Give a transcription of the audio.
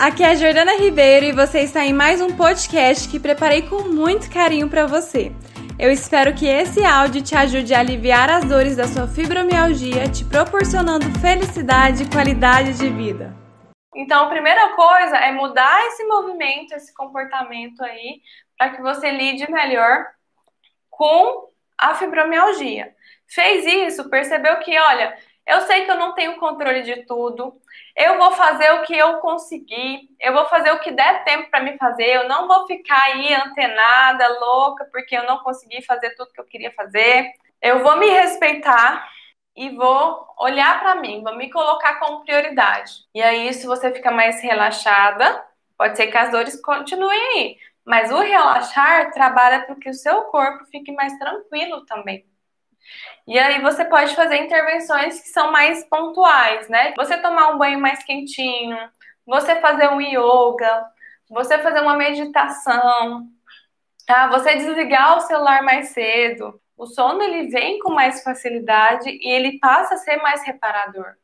aqui é a Jordana Ribeiro e você está em mais um podcast que preparei com muito carinho para você. Eu espero que esse áudio te ajude a aliviar as dores da sua fibromialgia, te proporcionando felicidade e qualidade de vida. Então, a primeira coisa é mudar esse movimento, esse comportamento aí, para que você lide melhor com a fibromialgia. Fez isso, percebeu que, olha, eu sei que eu não tenho controle de tudo. Eu vou fazer o que eu conseguir. Eu vou fazer o que der tempo para me fazer. Eu não vou ficar aí antenada, louca, porque eu não consegui fazer tudo que eu queria fazer. Eu vou me respeitar e vou olhar para mim, vou me colocar como prioridade. E aí, se você fica mais relaxada, pode ser que as dores continuem aí. Mas o relaxar trabalha para que o seu corpo fique mais tranquilo também. E aí você pode fazer intervenções que são mais pontuais, né? Você tomar um banho mais quentinho, você fazer um yoga, você fazer uma meditação, tá? Você desligar o celular mais cedo. O sono ele vem com mais facilidade e ele passa a ser mais reparador.